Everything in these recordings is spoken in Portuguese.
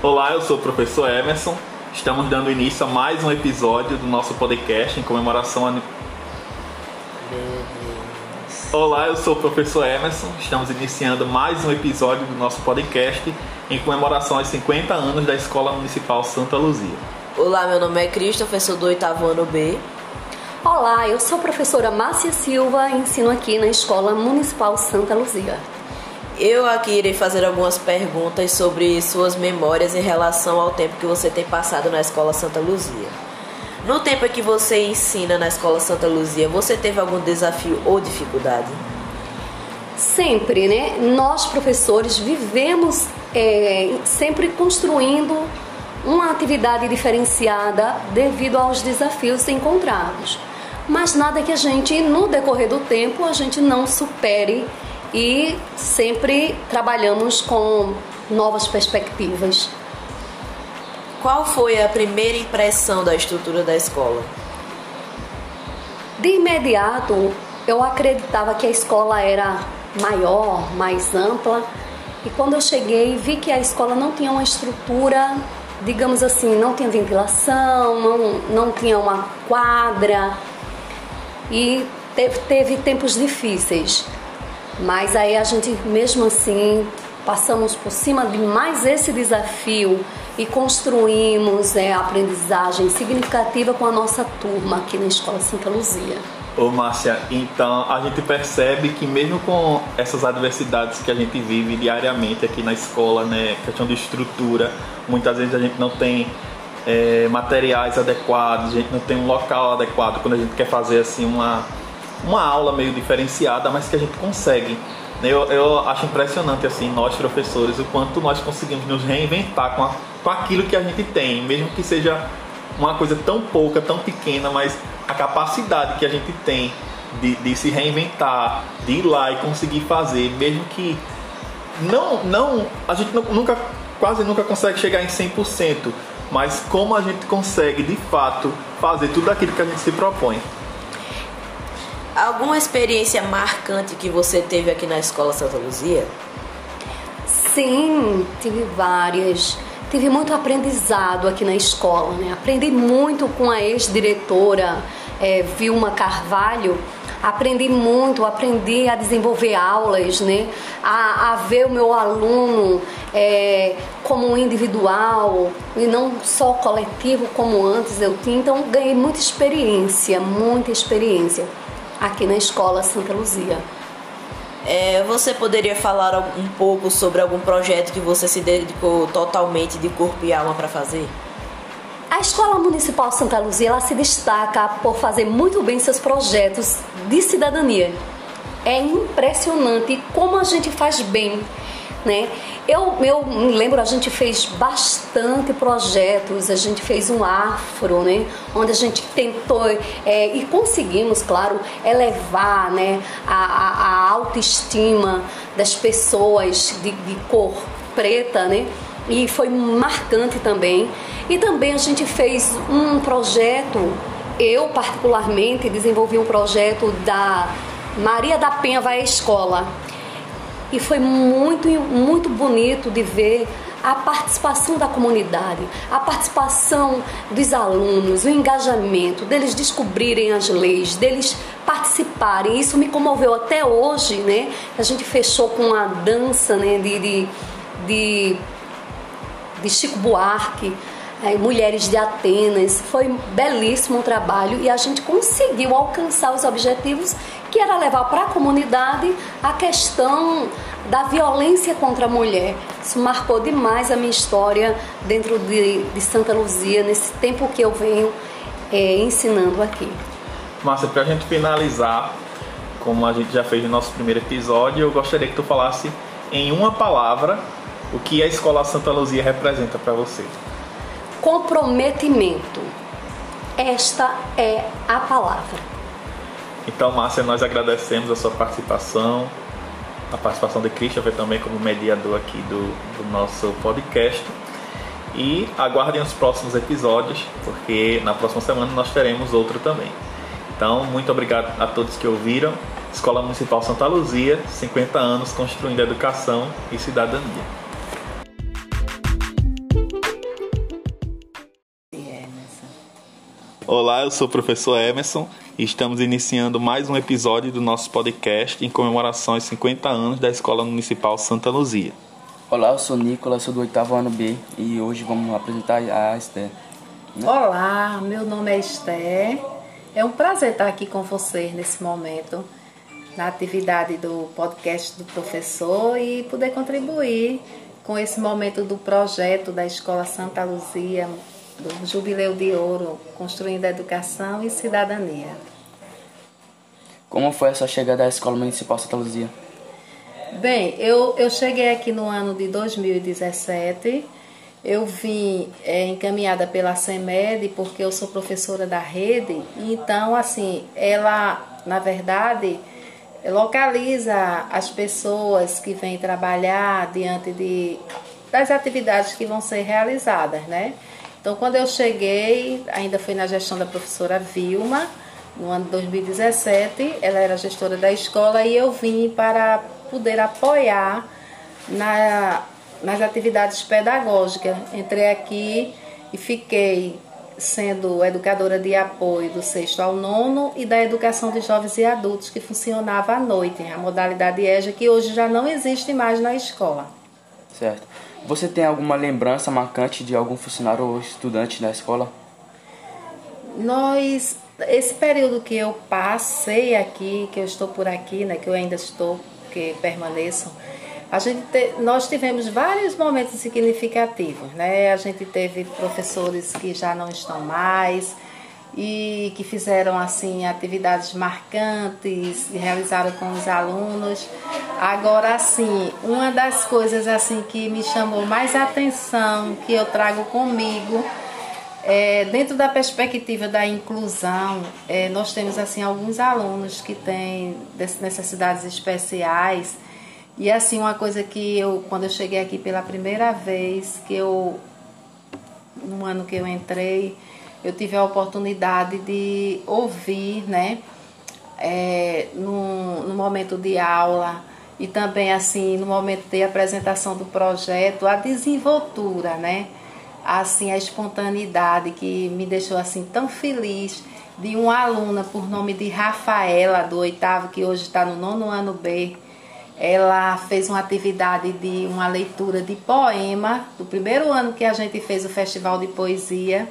Olá, eu sou o professor Emerson. Estamos dando início a mais um episódio do nosso podcast em comemoração a. Olá, eu sou o professor Emerson. Estamos iniciando mais um episódio do nosso podcast em comemoração aos 50 anos da Escola Municipal Santa Luzia. Olá, meu nome é Christopher, sou do oitavo ano B. Olá, eu sou a professora Márcia Silva e ensino aqui na Escola Municipal Santa Luzia. Eu aqui irei fazer algumas perguntas sobre suas memórias em relação ao tempo que você tem passado na Escola Santa Luzia. No tempo que você ensina na Escola Santa Luzia, você teve algum desafio ou dificuldade? Sempre, né? Nós professores vivemos é, sempre construindo uma atividade diferenciada devido aos desafios encontrados. Mas nada que a gente, no decorrer do tempo, a gente não supere e sempre trabalhamos com novas perspectivas. Qual foi a primeira impressão da estrutura da escola? De imediato, eu acreditava que a escola era maior, mais ampla, e quando eu cheguei, vi que a escola não tinha uma estrutura, digamos assim, não tinha ventilação, não, não tinha uma quadra, e teve, teve tempos difíceis. Mas aí a gente, mesmo assim, passamos por cima de mais esse desafio e construímos é, aprendizagem significativa com a nossa turma aqui na Escola Santa Luzia. Ô Márcia, então a gente percebe que mesmo com essas adversidades que a gente vive diariamente aqui na escola, né, questão de estrutura, muitas vezes a gente não tem é, materiais adequados, a gente não tem um local adequado quando a gente quer fazer assim uma uma aula meio diferenciada, mas que a gente consegue. Eu, eu acho impressionante, assim, nós professores, o quanto nós conseguimos nos reinventar com, a, com aquilo que a gente tem, mesmo que seja uma coisa tão pouca, tão pequena, mas a capacidade que a gente tem de, de se reinventar, de ir lá e conseguir fazer, mesmo que não, não a gente nunca, quase nunca consegue chegar em 100%, mas como a gente consegue de fato fazer tudo aquilo que a gente se propõe. Alguma experiência marcante que você teve aqui na Escola Santa Luzia? Sim, tive várias. Tive muito aprendizado aqui na escola, né? Aprendi muito com a ex-diretora é, Vilma Carvalho. Aprendi muito, aprendi a desenvolver aulas, né? A, a ver o meu aluno é, como individual e não só coletivo como antes eu tinha. Então ganhei muita experiência, muita experiência aqui na Escola Santa Luzia. É, você poderia falar um pouco sobre algum projeto que você se dedicou totalmente de corpo e alma para fazer? A Escola Municipal Santa Luzia ela se destaca por fazer muito bem seus projetos de cidadania. É impressionante como a gente faz bem né? Eu, eu me lembro, a gente fez bastante projetos, a gente fez um afro, né? Onde a gente tentou é, e conseguimos, claro, elevar né? a, a, a autoestima das pessoas de, de cor preta, né? E foi marcante também. E também a gente fez um projeto, eu particularmente desenvolvi um projeto da Maria da Penha vai à escola e foi muito, muito bonito de ver a participação da comunidade, a participação dos alunos, o engajamento, deles descobrirem as leis, deles participarem. Isso me comoveu até hoje, né? A gente fechou com a dança né, de, de, de, de Chico Buarque é, Mulheres de Atenas. Foi belíssimo o trabalho e a gente conseguiu alcançar os objetivos que era levar para a comunidade a questão da violência contra a mulher. Isso marcou demais a minha história dentro de, de Santa Luzia, nesse tempo que eu venho é, ensinando aqui. Márcia, para a gente finalizar, como a gente já fez no nosso primeiro episódio, eu gostaria que tu falasse em uma palavra o que a Escola Santa Luzia representa para você comprometimento. Esta é a palavra. Então, Márcia, nós agradecemos a sua participação, a participação de Christopher também como mediador aqui do, do nosso podcast. E aguardem os próximos episódios, porque na próxima semana nós teremos outro também. Então, muito obrigado a todos que ouviram. Escola Municipal Santa Luzia, 50 anos construindo educação e cidadania. Olá, eu sou o professor Emerson e estamos iniciando mais um episódio do nosso podcast em comemoração aos 50 anos da Escola Municipal Santa Luzia. Olá, eu sou Nicolas, sou do oitavo ano B e hoje vamos apresentar a Esther. Olá, meu nome é Esther. É um prazer estar aqui com vocês nesse momento, na atividade do podcast do professor e poder contribuir com esse momento do projeto da Escola Santa Luzia do Jubileu de Ouro, construindo educação e cidadania. Como foi a sua chegada à Escola Municipal Santa Luzia? Bem, eu, eu cheguei aqui no ano de 2017. Eu vim é, encaminhada pela CEMED porque eu sou professora da rede. Então, assim, ela, na verdade, localiza as pessoas que vêm trabalhar diante de, das atividades que vão ser realizadas, né? Então, quando eu cheguei, ainda foi na gestão da professora Vilma, no ano de 2017, ela era gestora da escola e eu vim para poder apoiar na, nas atividades pedagógicas. Entrei aqui e fiquei sendo educadora de apoio do sexto ao nono e da educação de jovens e adultos, que funcionava à noite, a modalidade EJA, que hoje já não existe mais na escola. Certo. Você tem alguma lembrança marcante de algum funcionário ou estudante da escola? Nós, esse período que eu passei aqui, que eu estou por aqui, né, que eu ainda estou, que permaneço, a gente te, nós tivemos vários momentos significativos, né? A gente teve professores que já não estão mais, e que fizeram assim atividades marcantes realizaram com os alunos. Agora assim, uma das coisas assim que me chamou mais atenção, que eu trago comigo, é, dentro da perspectiva da inclusão, é, nós temos assim alguns alunos que têm necessidades especiais. E assim, uma coisa que eu, quando eu cheguei aqui pela primeira vez, que eu, no ano que eu entrei, eu tive a oportunidade de ouvir, né, é, no, no momento de aula e também assim no momento de apresentação do projeto, a desenvoltura, né, assim a espontaneidade que me deixou assim tão feliz de uma aluna por nome de Rafaela do oitavo que hoje está no nono ano B. Ela fez uma atividade de uma leitura de poema do primeiro ano que a gente fez o festival de poesia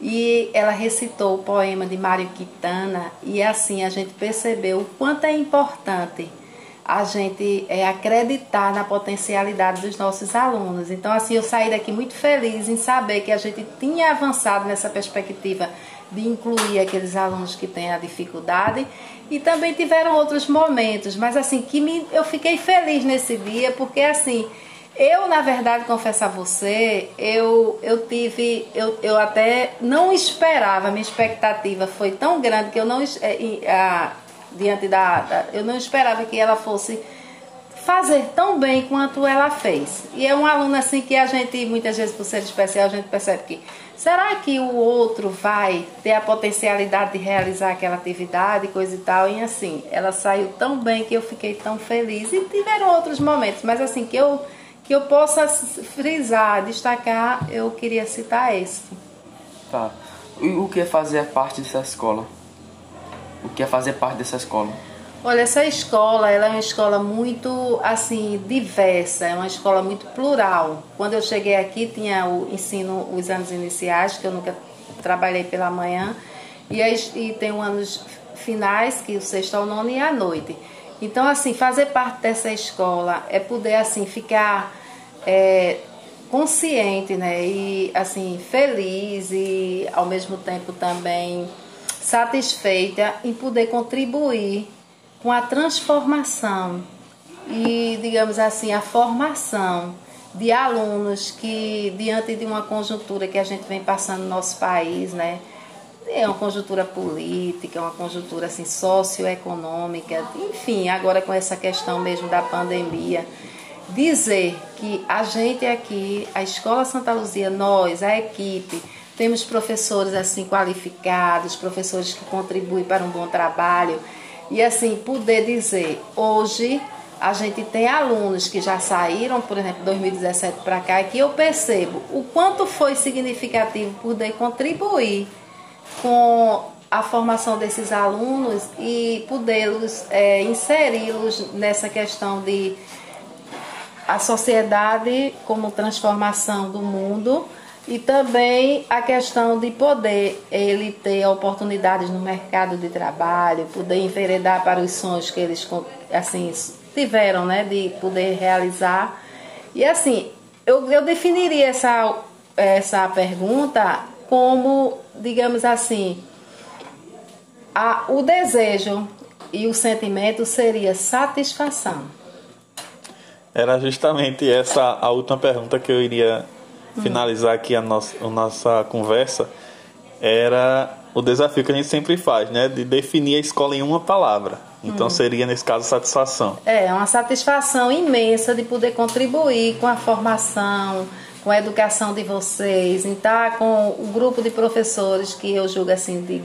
e ela recitou o poema de Mário Quintana e assim a gente percebeu o quanto é importante a gente é, acreditar na potencialidade dos nossos alunos. Então, assim, eu saí daqui muito feliz em saber que a gente tinha avançado nessa perspectiva de incluir aqueles alunos que têm a dificuldade e também tiveram outros momentos, mas assim, que me, eu fiquei feliz nesse dia porque assim eu, na verdade, confesso a você, eu, eu tive, eu, eu até não esperava, minha expectativa foi tão grande que eu não, é, diante da, da, eu não esperava que ela fosse fazer tão bem quanto ela fez. E é um aluno assim que a gente, muitas vezes por ser especial, a gente percebe que será que o outro vai ter a potencialidade de realizar aquela atividade, coisa e tal, e assim, ela saiu tão bem que eu fiquei tão feliz. E tiveram outros momentos, mas assim, que eu que eu possa frisar, destacar, eu queria citar esse. Tá. E o que é fazer parte dessa escola? O que é fazer parte dessa escola? Olha, essa escola, ela é uma escola muito, assim, diversa, é uma escola muito plural. Quando eu cheguei aqui, tinha o ensino, os anos iniciais, que eu nunca trabalhei pela manhã, e, e tem os anos finais, que o sexto ao nono e à noite. Então, assim, fazer parte dessa escola é poder, assim, ficar é, consciente, né? E assim, feliz e ao mesmo tempo também satisfeita em poder contribuir com a transformação e, digamos assim, a formação de alunos que, diante de uma conjuntura que a gente vem passando no nosso país, né? É uma conjuntura política, uma conjuntura assim, socioeconômica, enfim, agora com essa questão mesmo da pandemia dizer que a gente aqui, a Escola Santa Luzia, nós, a equipe, temos professores assim qualificados, professores que contribuem para um bom trabalho. E assim poder dizer hoje a gente tem alunos que já saíram, por exemplo, 2017 para cá, que eu percebo o quanto foi significativo poder contribuir com a formação desses alunos e podê-los é, inseri-los nessa questão de a sociedade como transformação do mundo e também a questão de poder ele ter oportunidades no mercado de trabalho, poder enveredar para os sonhos que eles assim tiveram, né, de poder realizar. E assim, eu, eu definiria essa, essa pergunta como, digamos assim, a, o desejo e o sentimento seria satisfação. Era justamente essa a última pergunta que eu iria finalizar aqui a nossa, a nossa conversa. Era o desafio que a gente sempre faz, né? De definir a escola em uma palavra. Então hum. seria, nesse caso, satisfação. É, uma satisfação imensa de poder contribuir com a formação, com a educação de vocês, em estar com o grupo de professores que eu julgo assim de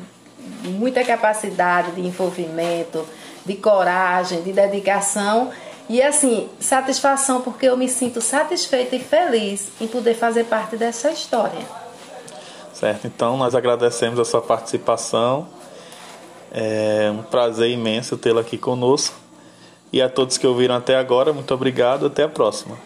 muita capacidade de envolvimento, de coragem, de dedicação e assim, satisfação porque eu me sinto satisfeita e feliz em poder fazer parte dessa história. Certo, então nós agradecemos a sua participação. É um prazer imenso tê-la aqui conosco. E a todos que ouviram até agora, muito obrigado. Até a próxima.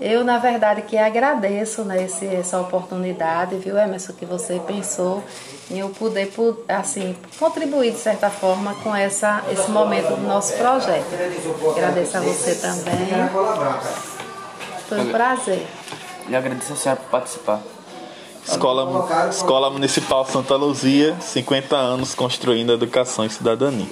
Eu, na verdade, que agradeço né, esse, essa oportunidade, viu, Emerson, que você pensou em eu poder, assim, contribuir, de certa forma, com essa, esse momento do nosso projeto. Agradeço a você também. Foi um prazer. E agradeço a senhora por participar. Escola, Escola Municipal Santa Luzia, 50 anos construindo educação e cidadania.